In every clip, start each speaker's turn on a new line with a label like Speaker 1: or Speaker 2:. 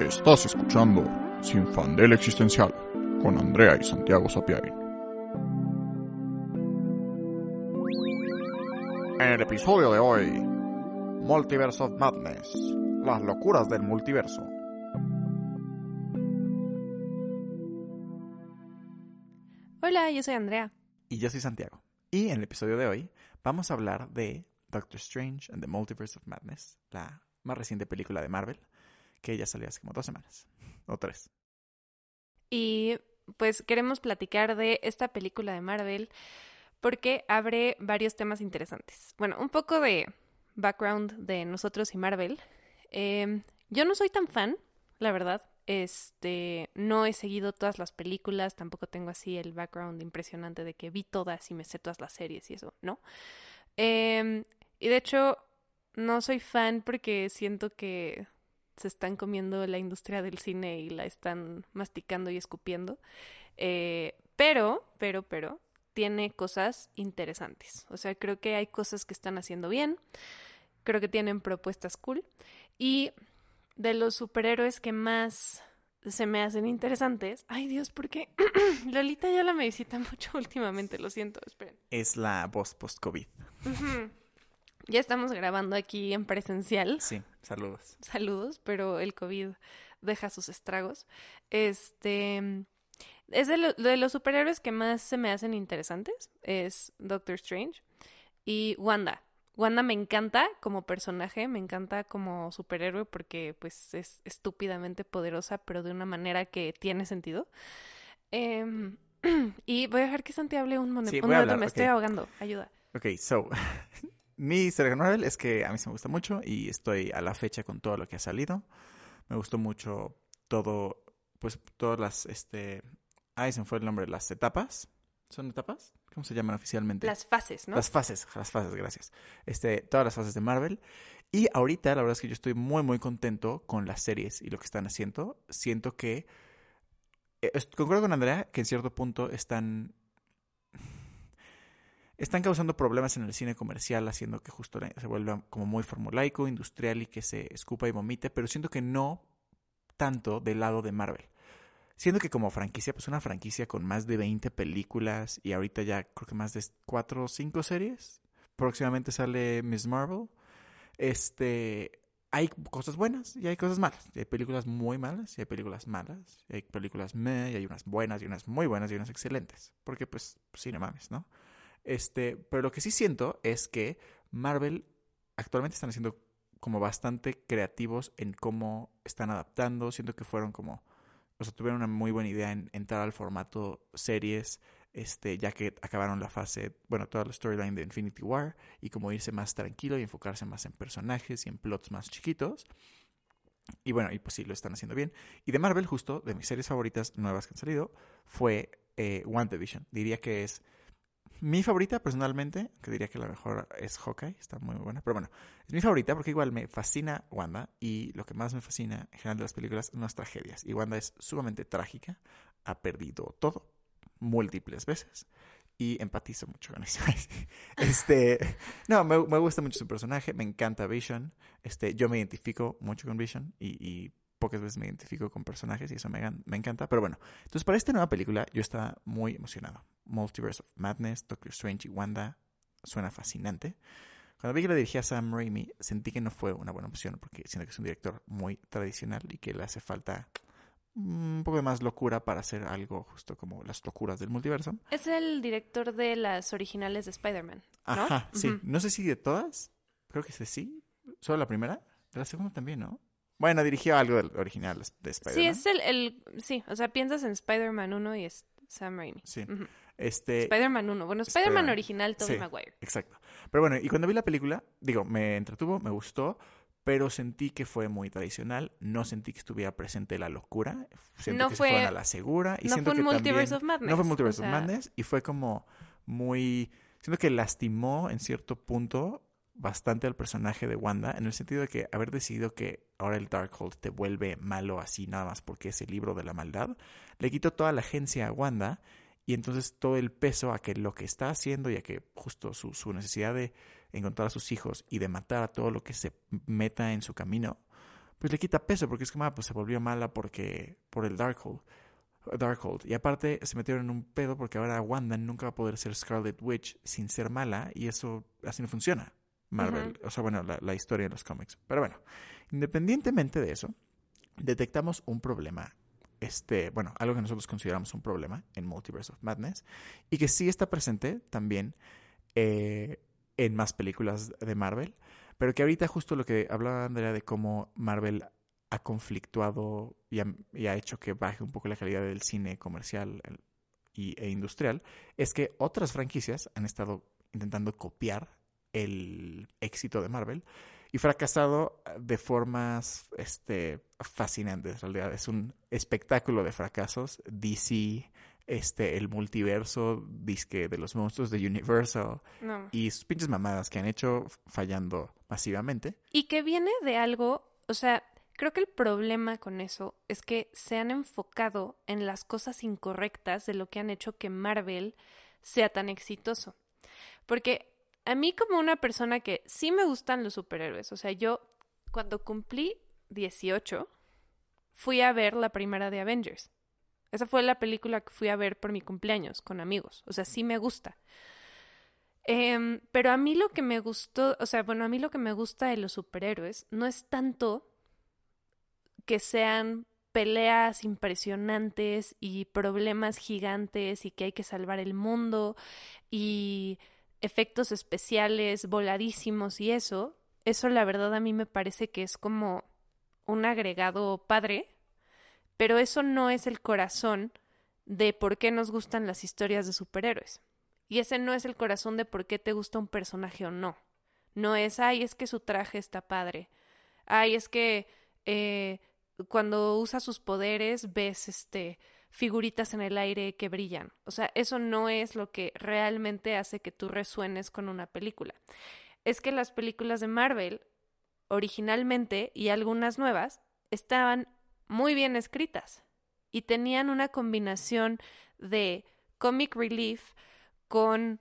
Speaker 1: Estás escuchando Sin Fandel Existencial con Andrea y Santiago Sapiain. En el episodio de hoy, Multiverse of Madness, las locuras del multiverso.
Speaker 2: Hola, yo soy Andrea.
Speaker 3: Y yo soy Santiago. Y en el episodio de hoy vamos a hablar de Doctor Strange and the Multiverse of Madness, la más reciente película de Marvel, que ya salió hace como dos semanas, o tres.
Speaker 2: Y pues queremos platicar de esta película de Marvel porque abre varios temas interesantes. Bueno, un poco de background de nosotros y Marvel. Eh, yo no soy tan fan, la verdad. Este, no he seguido todas las películas, tampoco tengo así el background impresionante de que vi todas y me sé todas las series y eso, ¿no? Eh, y de hecho, no soy fan porque siento que se están comiendo la industria del cine y la están masticando y escupiendo. Eh, pero, pero, pero, tiene cosas interesantes. O sea, creo que hay cosas que están haciendo bien. Creo que tienen propuestas cool. Y de los superhéroes que más se me hacen interesantes. Ay Dios, ¿por qué? Lolita ya la me visita mucho últimamente, lo siento, esperen.
Speaker 3: Es la voz post-COVID.
Speaker 2: Ya estamos grabando aquí en presencial.
Speaker 3: Sí, saludos.
Speaker 2: Saludos, pero el COVID deja sus estragos. Este es de, lo, de los superhéroes que más se me hacen interesantes. Es Doctor Strange y Wanda. Wanda me encanta como personaje, me encanta como superhéroe porque pues es estúpidamente poderosa, pero de una manera que tiene sentido. Eh, y voy a dejar que Santi hable un,
Speaker 3: Sí,
Speaker 2: momento,
Speaker 3: hablar,
Speaker 2: me estoy ahogando, ayuda.
Speaker 3: Ok, so, mi con Marvel es que a mí se me gusta mucho y estoy a la fecha con todo lo que ha salido. Me gustó mucho todo, pues todas las, este, ay, se me fue el nombre, las etapas. ¿Son etapas? ¿Cómo se llaman oficialmente?
Speaker 2: Las fases, ¿no?
Speaker 3: Las fases, las fases, gracias. Este, todas las fases de Marvel. Y ahorita, la verdad es que yo estoy muy, muy contento con las series y lo que están haciendo. Siento que. eh, concuerdo con Andrea que en cierto punto están. Están causando problemas en el cine comercial, haciendo que justo se vuelva como muy formulaico, industrial y que se escupa y vomite, pero siento que no tanto del lado de Marvel. Siento que como franquicia, pues una franquicia con más de 20 películas y ahorita ya creo que más de 4 o 5 series. Próximamente sale Miss Marvel. Este, hay cosas buenas y hay cosas malas. Y hay películas muy malas y hay películas malas. Y hay películas meh y hay unas buenas y unas muy buenas y unas excelentes. Porque pues, sí, no mames, ¿no? Este, pero lo que sí siento es que Marvel actualmente están haciendo como bastante creativos en cómo están adaptando. Siento que fueron como o sea, tuvieron una muy buena idea en entrar al formato series, este, ya que acabaron la fase, bueno, toda la storyline de Infinity War, y como irse más tranquilo y enfocarse más en personajes y en plots más chiquitos. Y bueno, y pues sí, lo están haciendo bien. Y de Marvel, justo, de mis series favoritas nuevas que han salido, fue eh, WandaVision. Diría que es mi favorita personalmente, que diría que la mejor es Hawkeye, está muy buena, pero bueno, es mi favorita porque igual me fascina Wanda y lo que más me fascina en general de las películas son las tragedias. Y Wanda es sumamente trágica, ha perdido todo múltiples veces y empatizo mucho con eso. este, no, me, gusta mucho su personaje, me encanta Vision, este, yo me identifico mucho con Vision y, y pocas veces me identifico con personajes y eso me, me encanta. Pero bueno, entonces para esta nueva película yo estaba muy emocionado. Multiverse of Madness, Doctor Strange y Wanda suena fascinante. Cuando vi que la dirigía Sam Raimi, sentí que no fue una buena opción porque siento que es un director muy tradicional y que le hace falta un poco de más locura para hacer algo justo como las locuras del multiverso.
Speaker 2: Es el director de las originales de Spider-Man, ¿no?
Speaker 3: Ajá, sí. No sé si de todas, creo que sí. Solo la primera. De la segunda también, ¿no? Bueno, dirigió algo del original de Spider-Man.
Speaker 2: Sí, es el, el... Sí, o sea, piensas en Spider-Man 1 y es Sam Raimi.
Speaker 3: Sí. Este,
Speaker 2: Spider-Man 1. Bueno, Spider-Man original, Tobey
Speaker 3: Sí.
Speaker 2: Maguire.
Speaker 3: Exacto. Pero bueno, y cuando vi la película, digo, me entretuvo, me gustó, pero sentí que fue muy tradicional. No sentí que estuviera presente la locura. Siento
Speaker 2: No
Speaker 3: que
Speaker 2: fue-
Speaker 3: se fueron a la segura. Y
Speaker 2: no
Speaker 3: siento
Speaker 2: fue un
Speaker 3: que
Speaker 2: Multiverse
Speaker 3: también-
Speaker 2: of Madness,
Speaker 3: No fue
Speaker 2: o
Speaker 3: Multiverse
Speaker 2: sea-
Speaker 3: of Madness. Y fue como muy. Siento que lastimó en cierto punto bastante al personaje de Wanda, en el sentido de que haber decidido que ahora el Darkhold te vuelve malo así nada más porque es el libro de la maldad, le quitó toda la agencia a Wanda y entonces todo el peso a que lo que está haciendo y a que justo su, su necesidad de encontrar a sus hijos y de matar a todo lo que se meta en su camino, pues le quita peso porque es como, ah, pues se volvió mala porque por el Darkhold. Darkhold. Y aparte se metieron en un pedo porque ahora Wanda nunca va a poder ser Scarlet Witch sin ser mala y eso así no funciona. Marvel, o sea, bueno, la, la historia de los cómics. Pero bueno, independientemente de eso, detectamos un problema este, bueno, algo que nosotros consideramos un problema en Multiverse of Madness y que sí está presente también eh, en más películas de Marvel, pero que ahorita justo lo que hablaba Andrea de cómo Marvel ha conflictuado y ha, hecho que baje un poco la calidad del cine comercial e industrial, es que otras franquicias han estado intentando copiar el éxito de Marvel y fracasado de formas este, fascinantes. En realidad es un espectáculo de fracasos. DC, este, el multiverso, disque de los monstruos de Universal y sus pinches mamadas que han hecho fallando masivamente.
Speaker 2: Y que viene de algo, o sea, creo que el problema con eso es que se han enfocado en las cosas incorrectas de lo que han hecho que Marvel sea tan exitoso. Porque a mí como una persona que sí me gustan los superhéroes, o sea, yo cuando cumplí 18 fui a ver la primera de Avengers. Esa fue la película que fui a ver por mi cumpleaños con amigos, o sea, sí me gusta. Em, pero a mí lo que me gustó, o sea, bueno, a mí lo que me gusta de los superhéroes no es tanto que sean peleas impresionantes y problemas gigantes y que hay que salvar el mundo y efectos especiales voladísimos y eso, eso la verdad a mí me parece que es como un agregado padre, pero eso no es el corazón de por qué nos gustan las historias de superhéroes. Y ese no es el corazón de por qué te gusta un personaje o no. No es, ay, es que su traje está padre. Ay, es que eh, cuando usa sus poderes ves este figuritas en el aire que brillan. O sea, eso no es lo que realmente hace que tú resuenes con una película. Es que las películas de Marvel, originalmente y algunas nuevas, estaban muy bien escritas y tenían una combinación de comic relief con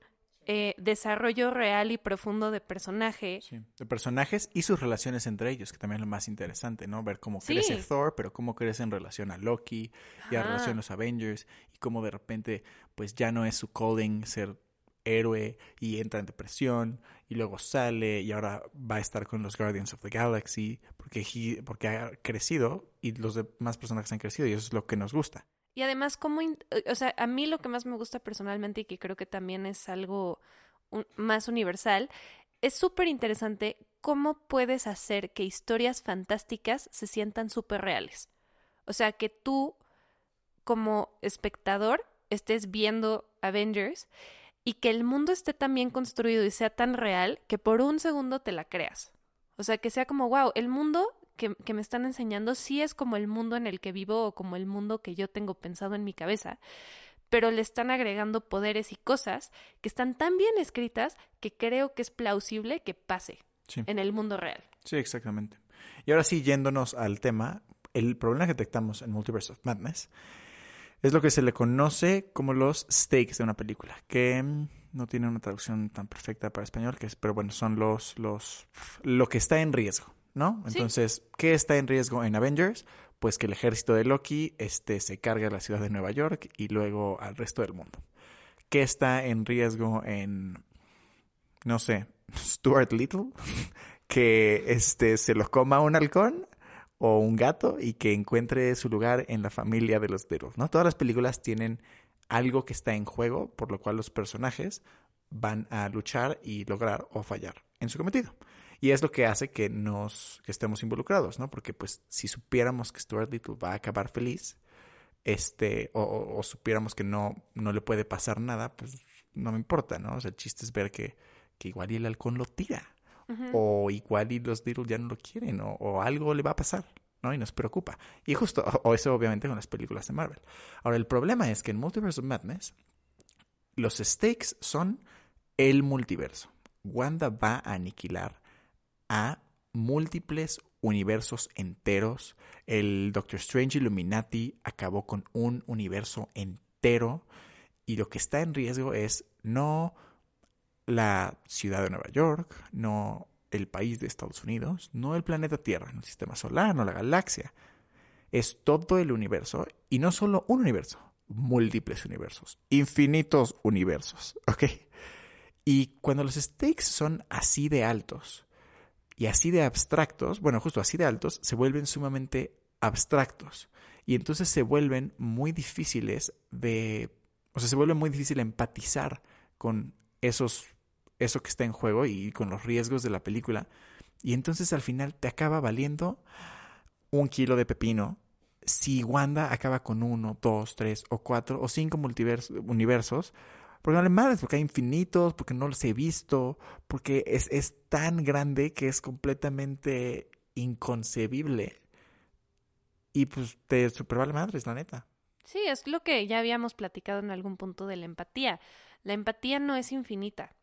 Speaker 2: eh, desarrollo real y profundo de personaje.
Speaker 3: Sí, de personajes y sus relaciones entre ellos, que también es lo más interesante, ¿no? Ver cómo crece Thor, pero cómo crece en relación a Loki y a relación a los Avengers y cómo de repente pues ya no es su calling ser héroe y entra en depresión y luego sale y ahora va a estar con los Guardians of the Galaxy porque, porque ha crecido y los demás personajes han crecido y eso es lo que nos gusta.
Speaker 2: Y además, como, eh, o sea, a mí lo que más me gusta personalmente y que creo que también es algo más universal, es súper interesante cómo puedes hacer que historias fantásticas se sientan súper reales. O sea, que tú, como espectador, estés viendo Avengers y que el mundo esté tan bien construido y sea tan real que por un segundo te la creas. O sea, que sea como, wow, el mundo que, me están enseñando sí es como el mundo en el que vivo o como el mundo que yo tengo pensado en mi cabeza, pero le están agregando poderes y cosas que están tan bien escritas que creo que es plausible que pase en el mundo real.
Speaker 3: Sí, exactamente. Y ahora sí, yéndonos al tema, el problema que detectamos en Multiverse of Madness es lo que se le conoce como los stakes de una película, que mm, no tiene una traducción tan perfecta para español, que es, pero bueno, son los, los, lo que está en riesgo. ¿No? Entonces, ¿qué está en riesgo en Avengers? Pues que el ejército de Loki este, se cargue a la ciudad de Nueva York y luego al resto del mundo. ¿Qué está en riesgo en, no sé, Stuart Little? que este, se lo coma un halcón o un gato y que encuentre su lugar en la familia de los Little, ¿no? Todas las películas tienen algo que está en juego, por lo cual los personajes van a luchar y lograr o fallar en su cometido. Y es lo que hace que nos que estemos involucrados, ¿no? Porque pues si supiéramos que Stuart Little va a acabar feliz, este, o, supiéramos que no, no le puede pasar nada, pues no me importa, ¿no? O sea, el chiste es ver que, que igual y el halcón lo tira. O igual y los Little ya no lo quieren, o, o, algo le va a pasar, ¿no? Y nos preocupa. Y justo, o eso obviamente con las películas de Marvel. Ahora, el problema es que en Multiverse of Madness, los stakes son el multiverso. Wanda va a aniquilar a múltiples universos enteros. El Doctor Strange Illuminati acabó con un universo entero y lo que está en riesgo es no la ciudad de Nueva York, no el país de Estados Unidos, no el planeta Tierra, no el sistema solar, no la galaxia. Es todo el universo y no solo un universo, múltiples universos, infinitos universos. Y cuando los stakes son así de altos y así de abstractos, bueno, justo así de altos, se vuelven sumamente abstractos y entonces se vuelven muy difíciles de, o sea, se vuelve muy difícil empatizar con esos, eso que está en juego y con los riesgos de la película. Y entonces al final te acaba valiendo un kilo de pepino si Wanda acaba con uno, dos, tres o cuatro o cinco universos. Porque no le porque hay infinitos, porque no los he visto, porque es, es tan grande que es completamente inconcebible. Y pues te super vale madres, la neta.
Speaker 2: Sí, es lo que ya habíamos platicado en algún punto de la empatía. La empatía no es infinita.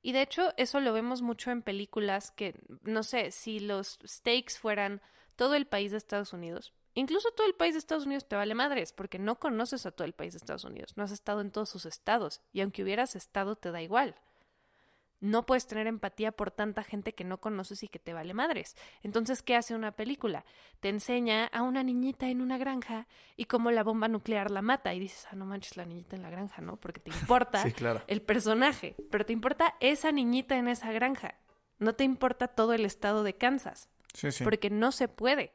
Speaker 2: Y de hecho, eso lo vemos mucho en películas que, no sé, si los stakes fueran todo el país de Estados Unidos, incluso todo el país de Estados Unidos te vale madres, porque no conoces a todo el país de Estados Unidos, no has estado en todos sus estados, y aunque hubieras estado, te da igual no puedes tener empatía por tanta gente que no conoces y que te vale madres. Entonces, ¿qué hace una película? Te enseña a una niñita en una granja y cómo la bomba nuclear la mata. Y dices, ah, no manches, la niñita en la granja, ¿no? Porque te importa el personaje, pero te importa esa niñita en esa granja. No te importa todo el estado de Kansas. Sí, sí. Porque no se puede.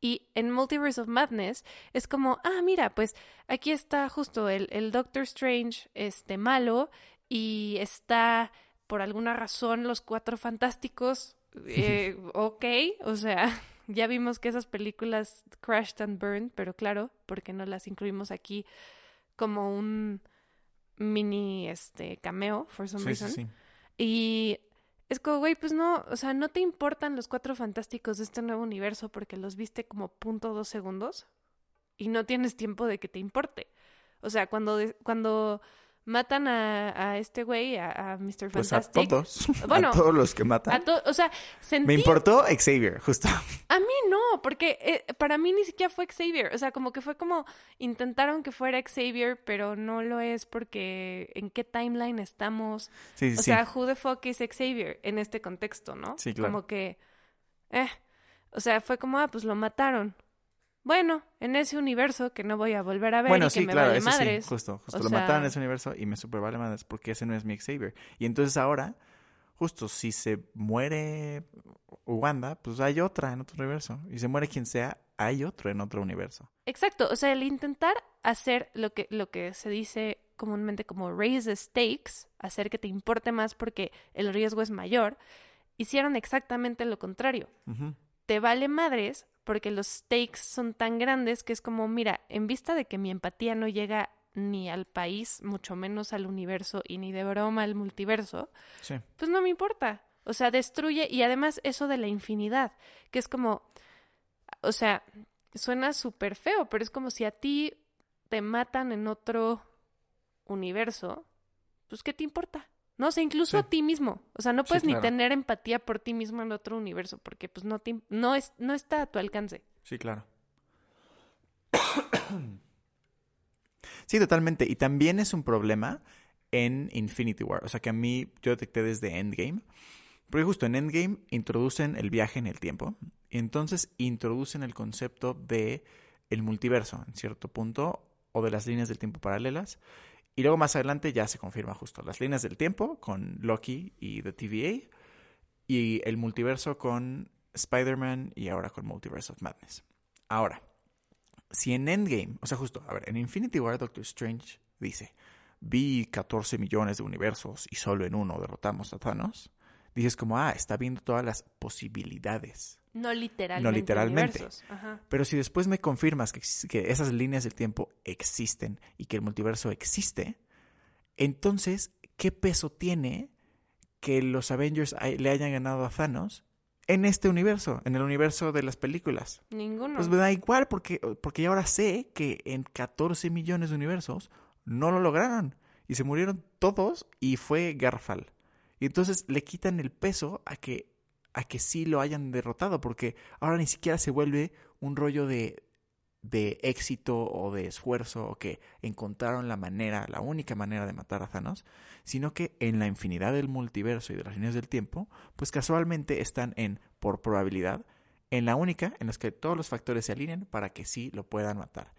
Speaker 2: Y en Multiverse of Madness es como, ah, mira, pues aquí está justo el, el Doctor Strange, este malo, y está por alguna razón los cuatro fantásticos, eh, ok, o sea, ya vimos que esas películas crashed and burned, pero claro, porque no las incluimos aquí como un mini este cameo for some reason. Y es como, güey, pues no, o sea, no te importan los cuatro fantásticos de este nuevo universo porque los viste como punto dos segundos y no tienes tiempo de que te importe. O sea, cuando, cuando matan a, este güey, a, Mr.
Speaker 3: Pues a todos. Bueno, a todos los que matan.
Speaker 2: o sea,
Speaker 3: Me importó Xavier, justo.
Speaker 2: A mí no, porque eh, para mí ni siquiera fue Xavier. O sea, como que fue como intentaron que fuera Xavier, pero no lo es porque en qué timeline estamos. Sí, sí, o sea, who the fuck is Xavier en este contexto, ¿no?
Speaker 3: Sí, claro.
Speaker 2: Como que, eh, o sea, fue como, ah, pues lo mataron bueno, en ese universo que no voy a volver a ver y que me vale madres.
Speaker 3: Sí, justo, justo lo mataron en ese universo y me super vale madres porque ese no es mi Xavier. Y entonces ahora, justo, si se muere Wanda, pues hay otra en otro universo. Y se muere quien sea, hay otro en otro universo.
Speaker 2: Exacto, o sea, el intentar hacer lo que, lo que se dice comúnmente como raise the stakes, hacer que te importe más porque el riesgo es mayor, hicieron exactamente lo contrario. Te vale madres porque los stakes son tan grandes que es como, mira, en vista de que mi empatía no llega ni al país, mucho menos al universo y ni de broma al multiverso, pues no me importa. O sea, destruye y además eso de la infinidad, que es como, o sea, suena súper feo, pero es como si a ti te matan en otro universo, pues ¿qué te importa? No sé, incluso a ti mismo. O sea, no puedes ni tener empatía por ti mismo en otro universo, porque pues no, no, es, no está a tu alcance.
Speaker 3: Sí, claro. sí, totalmente. Y también es un problema en Infinity War. O sea, que a mí yo detecté desde Endgame. Porque justo en Endgame introducen el viaje en el tiempo. Y entonces introducen el concepto de el multiverso, en cierto punto, o de las líneas del tiempo paralelas. Y luego más adelante ya se confirma justo las líneas del tiempo con Loki y The TVA y el multiverso con Spider-Man y ahora con Multiverse of Madness. Ahora, si en Endgame, o sea, justo, a ver, en Infinity War Doctor Strange dice, vi 14 millones de universos y solo en uno derrotamos a Thanos, dices como, ah, está viendo todas las posibilidades.
Speaker 2: No literalmente.
Speaker 3: No literalmente. Pero si después me confirmas que, que, esas líneas del tiempo existen y que el multiverso existe, entonces, ¿qué peso tiene que los Avengers le hayan ganado a Thanos en este universo, en el universo de las películas?
Speaker 2: Ninguno.
Speaker 3: Pues me da igual porque, porque ahora sé que en 14 millones de universos no lo lograron y se murieron todos y fue Garfal. Y entonces le quitan el peso a que a que sí lo hayan derrotado, porque ahora ni siquiera se vuelve un rollo de, de éxito o de esfuerzo o que encontraron la manera, la única manera de matar a Thanos, sino que en la infinidad del multiverso y de las líneas del tiempo, pues casualmente están en, por probabilidad, en la única en la que todos los factores se alineen para que sí lo puedan matar.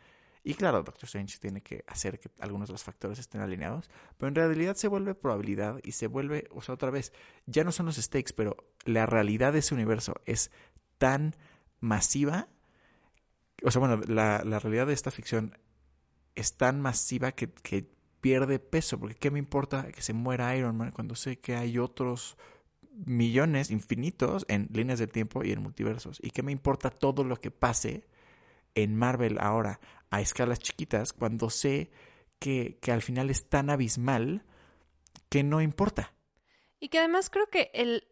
Speaker 3: Y claro, Doctor Strange tiene que hacer que algunos de los factores estén alineados, pero en realidad se vuelve probabilidad y se vuelve, o sea, otra vez, ya no son los stakes, pero la realidad de ese universo es tan masiva, o sea, bueno, la, la realidad de esta ficción es tan masiva que, que pierde peso, porque ¿qué me importa que se muera Iron Man cuando sé que hay otros millones infinitos en líneas del tiempo y en multiversos? ¿Y qué me importa todo lo que pase en Marvel ahora a escalas chiquitas cuando sé que, que al final es tan abismal que no importa?
Speaker 2: Y que además creo que el,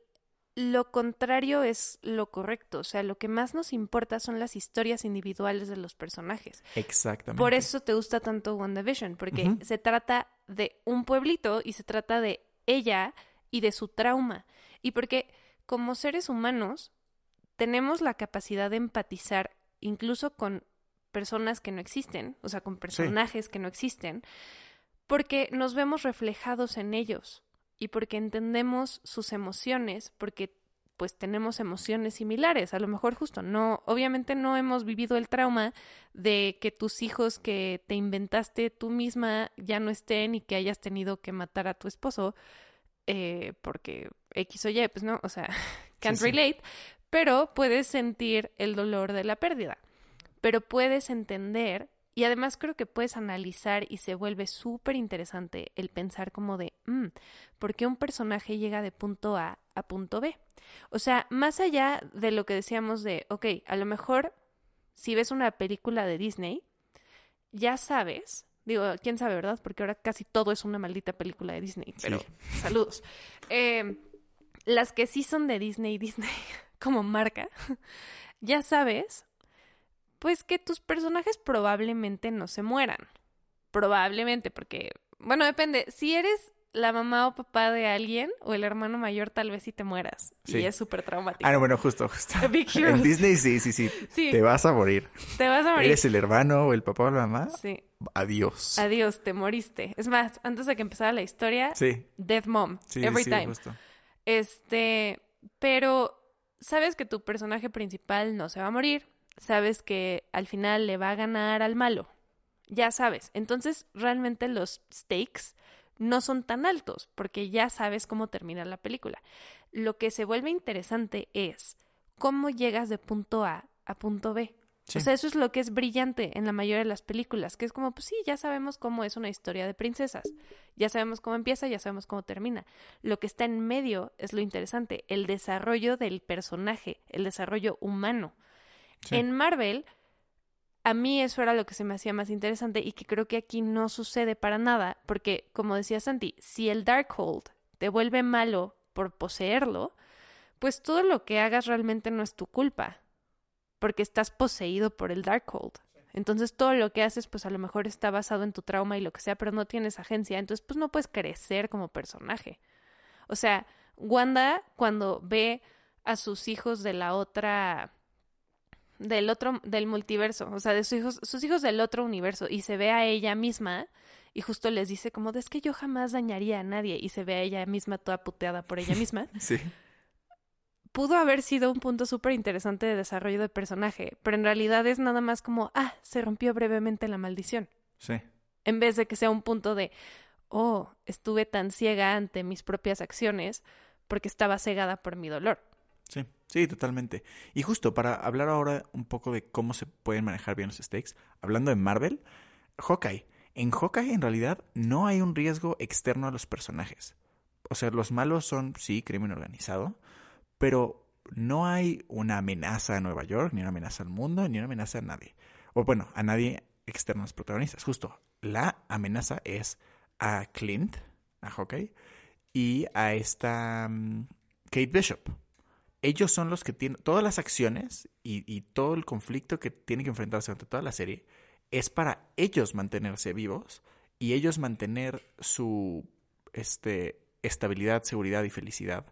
Speaker 2: lo contrario es lo correcto. O sea, lo que más nos importa son las historias individuales de los personajes.
Speaker 3: Exactamente.
Speaker 2: Por eso te gusta tanto WandaVision, porque se trata de un pueblito y se trata de ella y de su trauma. Y porque como seres humanos tenemos la capacidad de empatizar incluso con personas que no existen, o sea, con personajes que no existen, porque nos vemos reflejados en ellos y porque entendemos sus emociones, porque pues tenemos emociones similares, a lo mejor justo no, obviamente no hemos vivido el trauma de que tus hijos que te inventaste tú misma ya no estén y que hayas tenido que matar a tu esposo eh, porque X o Y, pues no, o sea, can't
Speaker 3: sí.
Speaker 2: relate, pero puedes sentir el dolor de la pérdida, pero puedes entender y además creo que puedes analizar y se vuelve súper interesante el pensar como de, mm, ¿por qué un personaje llega de punto A a punto B? O sea, más allá de lo que decíamos de, ok, a lo mejor si ves una película de Disney, ya sabes, digo, quién sabe, ¿verdad? Porque ahora casi todo es una maldita película de Disney, pero saludos. Eh, las que sí son de Disney, Disney como marca, ya sabes, pues que tus personajes probablemente no se mueran. Probablemente, porque, bueno, depende. Si eres la mamá o papá de alguien o el hermano mayor, tal vez sí te mueras.
Speaker 3: Sí.
Speaker 2: Y es súper traumático.
Speaker 3: Ah, no, bueno, justo, justo.
Speaker 2: Big
Speaker 3: En. Disney sí, sí, sí.
Speaker 2: Sí,
Speaker 3: Te vas a morir.
Speaker 2: te vas a morir.
Speaker 3: Eres el hermano o el papá o la mamá.
Speaker 2: Sí,
Speaker 3: Adiós.
Speaker 2: adiós, te moriste. Es más, antes de que empezara la historia,
Speaker 3: Sí,
Speaker 2: Death Mom,
Speaker 3: sí,
Speaker 2: every
Speaker 3: sí,
Speaker 2: time.
Speaker 3: justo.
Speaker 2: Este, pero sabes que tu personaje principal no se va a morir, sabes que al final le va a ganar al malo, ya sabes. Entonces, realmente los stakes no son tan altos porque ya sabes cómo termina la película. Lo que se vuelve interesante es cómo llegas de punto A a punto B.
Speaker 3: Sí.
Speaker 2: O sea, eso es lo que es brillante en la mayoría de las películas, que es como, pues sí, ya sabemos cómo es una historia de princesas, ya sabemos cómo empieza, ya sabemos cómo termina. Lo que está en medio es lo interesante, el desarrollo del personaje, el desarrollo humano. En Marvel, a mí eso era lo que se me hacía más interesante y que creo que aquí no sucede para nada, porque como decía Santi, si el Darkhold te vuelve malo por poseerlo, pues todo lo que hagas realmente no es tu culpa, porque estás poseído por el Darkhold. Entonces todo lo que haces pues a lo mejor está basado en tu trauma y lo que sea, pero no tienes agencia, entonces pues no puedes crecer como personaje. O sea, Wanda cuando ve a sus hijos de la otra del otro del multiverso, o sea, de sus hijos sus hijos del otro universo y se ve a ella misma y justo les dice como de es que yo jamás dañaría a nadie y se ve a ella misma toda puteada por ella misma.
Speaker 3: Sí.
Speaker 2: pudo haber sido un punto súper interesante de desarrollo de personaje, pero en realidad es nada más como, ah, se rompió brevemente la maldición,
Speaker 3: Sí.
Speaker 2: en vez de que sea un punto de, oh, estuve tan ciega ante mis propias acciones porque estaba cegada por mi dolor.
Speaker 3: Sí, sí, totalmente. Y justo para hablar ahora un poco de cómo se pueden manejar bien los stakes, hablando de Marvel, Hawkeye. En Hawkeye en realidad no hay un riesgo externo a los personajes. O sea, los malos son, sí, crimen organizado, pero no hay una amenaza a Nueva York, ni una amenaza al mundo, ni una amenaza a nadie. O bueno, a nadie externo a los protagonistas. Justo, la amenaza es a Clint, a Hawkeye, y a esta mm, Kate Bishop ellos son los que tienen todas las acciones y, todo el conflicto que tienen que enfrentarse durante toda la serie es para ellos mantenerse vivos y ellos mantener su este, estabilidad, seguridad y felicidad,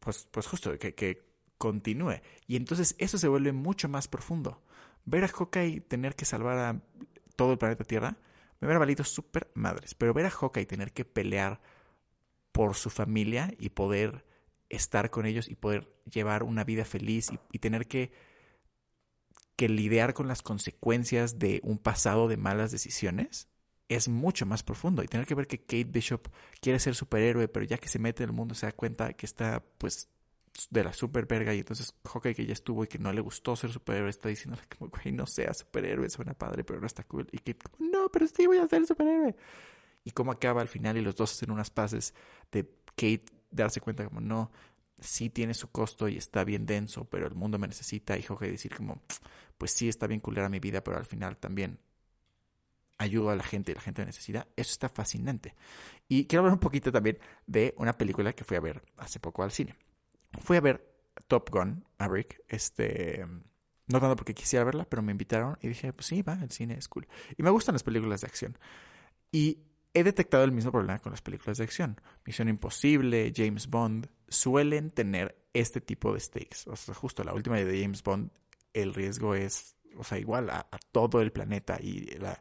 Speaker 3: pues, pues justo que, que continúe. Y entonces eso se vuelve mucho más profundo, ver a Hawkeye tener que salvar a todo el planeta Tierra me hubiera valido súper madres. Pero ver a Hawkeye tener que pelear por su familia y poder estar con ellos y poder llevar una vida feliz y, tener que, que lidiar con las consecuencias de un pasado de malas decisiones es mucho más profundo. Y tener que ver que Kate Bishop quiere ser superhéroe, pero ya que se mete en el mundo se da cuenta que está pues de la super verga y entonces Hawkeye que ya estuvo y que no le gustó ser superhéroe está diciendo como güey no sea superhéroe suena padre pero no está cool y Kate no pero sí voy a ser superhéroe y cómo acaba al final y los dos hacen unas pases de Kate darse cuenta como no sí tiene su costo y está bien denso pero el mundo me necesita y Hawkeye decir como pues sí está bien culera mi vida pero al final también ayudo a la gente y la gente de necesidad. Eso está fascinante. Y quiero hablar un poquito también de una película que fui a ver hace poco al cine. Fui a ver Top Gun, Maverick, este... No tanto porque quisiera verla, pero me invitaron y dije, pues sí, va, el cine es cool. Y me gustan las películas de acción. Y he detectado el mismo problema con las películas de acción. Misión Imposible, James Bond, suelen tener este tipo de stakes. O sea, justo la última de James Bond, el riesgo es, o sea, igual a, a todo el planeta y la,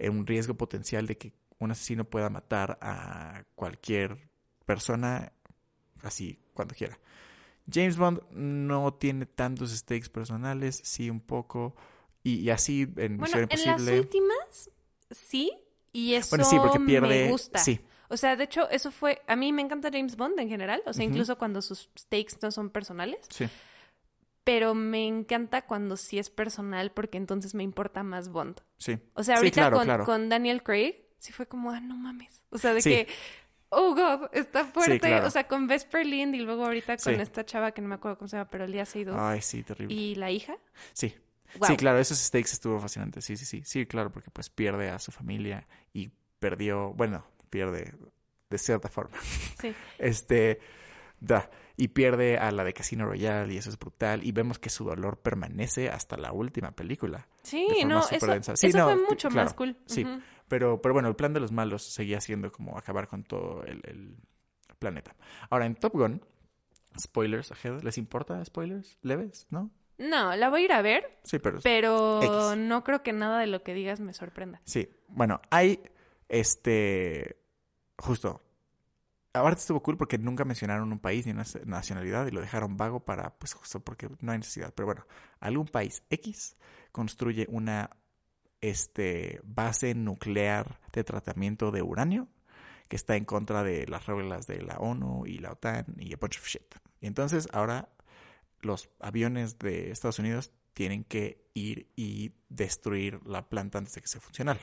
Speaker 3: un riesgo potencial de que un asesino pueda matar a cualquier persona así cuando quiera. James Bond no tiene tantos stakes personales, sí un poco, y, así en
Speaker 2: bueno,
Speaker 3: Misión Imposible.
Speaker 2: En las últimas, sí, y eso
Speaker 3: bueno, sí, porque pierde,
Speaker 2: me gusta.
Speaker 3: Sí.
Speaker 2: O sea, de hecho, eso fue. A mí me encanta James Bond en general. O sea, incluso cuando sus stakes no son personales.
Speaker 3: Sí,
Speaker 2: Pero me encanta cuando sí es personal, porque entonces me importa más Bond.
Speaker 3: sí.
Speaker 2: O sea,
Speaker 3: Sí,
Speaker 2: ahorita
Speaker 3: claro,
Speaker 2: con,
Speaker 3: claro.
Speaker 2: con Daniel Craig, sí fue como, ah, no mames. O sea, de
Speaker 3: Sí.
Speaker 2: que, oh god, está fuerte.
Speaker 3: claro.
Speaker 2: O sea, con Vesper Lind y luego ahorita con esta chava que no me acuerdo cómo se llama, pero el día se ha ido.
Speaker 3: Ay, sí, terrible.
Speaker 2: Y la hija.
Speaker 3: Sí.
Speaker 2: Wow.
Speaker 3: Sí, claro, esos stakes estuvo fascinante. Sí, sí, sí. Sí, claro, porque pues pierde a su familia y perdió, bueno, pierde de cierta forma.
Speaker 2: Sí.
Speaker 3: Este, da, y pierde a la de Casino Royale y eso es brutal. Y vemos que su dolor permanece hasta la última película.
Speaker 2: Sí, no, eso.
Speaker 3: Sí,
Speaker 2: eso
Speaker 3: no,
Speaker 2: fue mucho
Speaker 3: claro,
Speaker 2: más cool.
Speaker 3: sí. Pero, pero bueno, el plan de los malos seguía siendo como acabar con todo el, el planeta. Ahora, en Top Gun, spoilers ahead, ¿les importa spoilers leves? ¿No?
Speaker 2: No, la voy a ir a ver,
Speaker 3: Sí, pero...
Speaker 2: pero
Speaker 3: X.
Speaker 2: no creo que nada de lo que digas me sorprenda.
Speaker 3: Sí, bueno, hay este justo. Ahora estuvo cool porque nunca mencionaron un país ni una nacionalidad y lo dejaron vago para, pues justo porque no hay necesidad. Pero bueno, algún país X construye una este, base nuclear de tratamiento de uranio que está en contra de las reglas de la ONU y la OTAN y a bunch of shit. Y entonces ahora los aviones de Estados Unidos tienen que ir y destruir la planta antes de que sea funcional.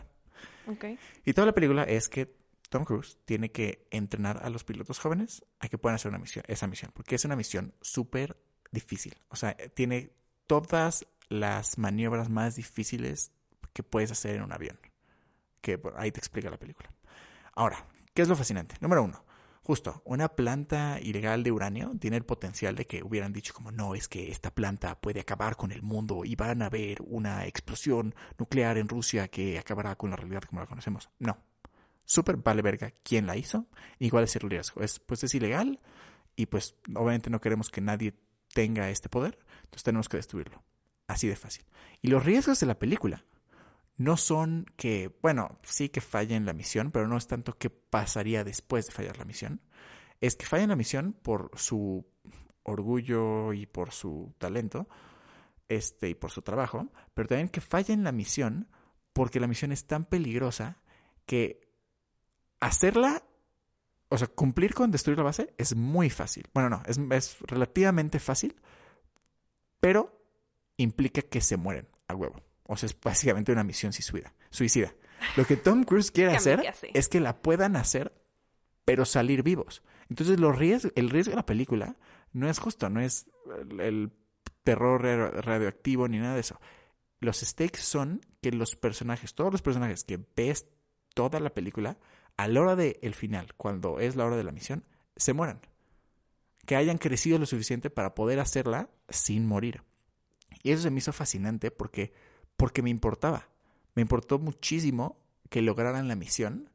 Speaker 2: Ok.
Speaker 3: Y toda la película es que Tom Cruise tiene que entrenar a los pilotos jóvenes a que puedan hacer una misión, esa misión, porque es una misión súper difícil. O sea, tiene todas las maniobras más difíciles que puedes hacer en un avión. Que ahí te explica la película. Ahora, ¿qué es lo fascinante? Número uno, justo, una planta ilegal de uranio tiene el potencial de que hubieran dicho como no, es que esta planta puede acabar con el mundo y van a haber una explosión nuclear en Rusia que acabará con la realidad como la conocemos. No. Súper vale verga quién la hizo y cuál es el riesgo. Es, pues es ilegal y pues obviamente no queremos que nadie tenga este poder, entonces tenemos que destruirlo. Así de fácil. Y los riesgos de la película no son que, bueno, sí que falle en la misión, pero no es tanto que pasaría después de fallar la misión. Es que falla en la misión por su orgullo y por su talento, este, y por su trabajo, pero también que falla en la misión porque la misión es tan peligrosa que hacerla, o sea, cumplir con destruir la base es muy fácil. Bueno, no, es, es relativamente fácil, pero implica que se mueren a huevo. O sea, es básicamente una misión suicida. suicida. Lo que Tom Cruise quiere hacer es que la puedan hacer, pero salir vivos. Entonces, los el riesgo de la película no es justo, no es el, terror ra- radioactivo ni nada de eso. Los stakes son que los personajes, todos los personajes que ves toda la película, a la hora del final, cuando es la hora de la misión, se mueran. Que hayan crecido lo suficiente para poder hacerla sin morir. Y eso se me hizo fascinante porque, porque me importaba. Me importó muchísimo que lograran la misión.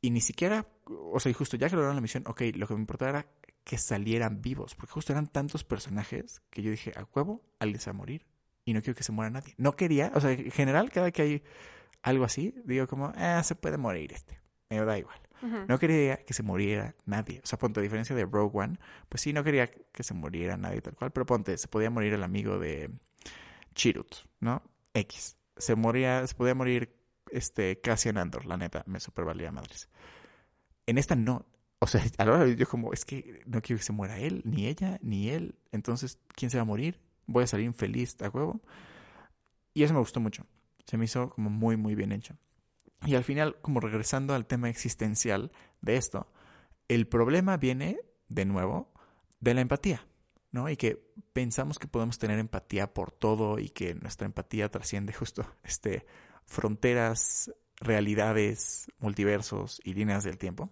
Speaker 3: Y ni siquiera, o sea, y justo ya que lograron la misión, ok, lo que me importaba era que salieran vivos. Porque justo eran tantos personajes que yo dije, a huevo, alguien se va a morir y no quiero que se muera nadie. No quería, o sea, en general, cada que hay algo así, digo como, ah, se puede morir este. Me da igual. No quería que se muriera nadie. O sea, ponte, a diferencia de Rogue One, pues sí, no quería que se muriera nadie tal cual, pero ponte, se podía morir el amigo de Chirut, ¿no? X. Se moría, se podía morir este Cassian Andor, la neta, me super valía madres. En esta no. O sea, a la hora yo como, es que no quiero que se muera él, ni ella, ni él. Entonces, ¿quién se va a morir? Voy a salir infeliz, ¿de huevo? Y eso me gustó mucho. Se me hizo como muy, muy bien hecho. Y al final, como regresando al tema existencial de esto, el problema viene, de nuevo, de la empatía, ¿no? Y que pensamos que podemos tener empatía por todo y que nuestra empatía trasciende justo este, fronteras, realidades, multiversos y líneas del tiempo.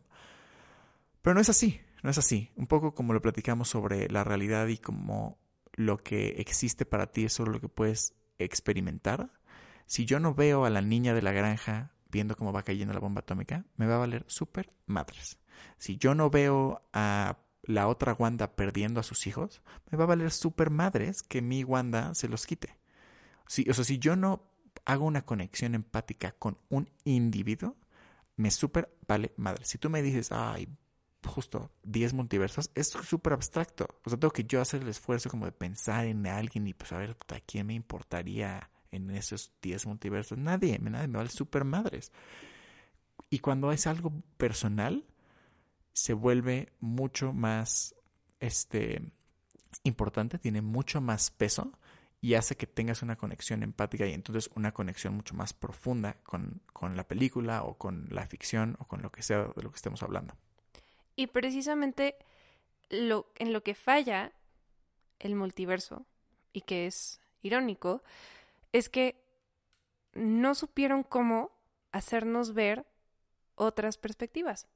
Speaker 3: Pero no es así, no es así. Un poco como lo platicamos sobre la realidad y como lo que existe para ti es solo lo que puedes experimentar. Si yo no veo a la niña de la granja viendo cómo va cayendo la bomba atómica, me va a valer súper madres. Si yo no veo a la otra Wanda perdiendo a sus hijos, me va a valer súper madres que mi Wanda se los quite. Si, o sea, si yo no hago una conexión empática con un individuo, me súper vale madre. Si tú me dices, ay, justo 10 multiversos, es súper abstracto. O sea, tengo que yo hacer el esfuerzo como de pensar en alguien y pues a ver, ¿a quién me importaría en esos 10 multiversos? Nadie, nadie me vale súper madres. Y cuando es algo personal, se vuelve mucho más este importante, tiene mucho más peso y hace que tengas una conexión empática y entonces una conexión mucho más profunda con, con la película o con la ficción o con lo que sea de lo que estemos hablando.
Speaker 2: Y precisamente lo, en lo que falla el multiverso, y que es irónico, es que no supieron cómo hacernos ver otras perspectivas.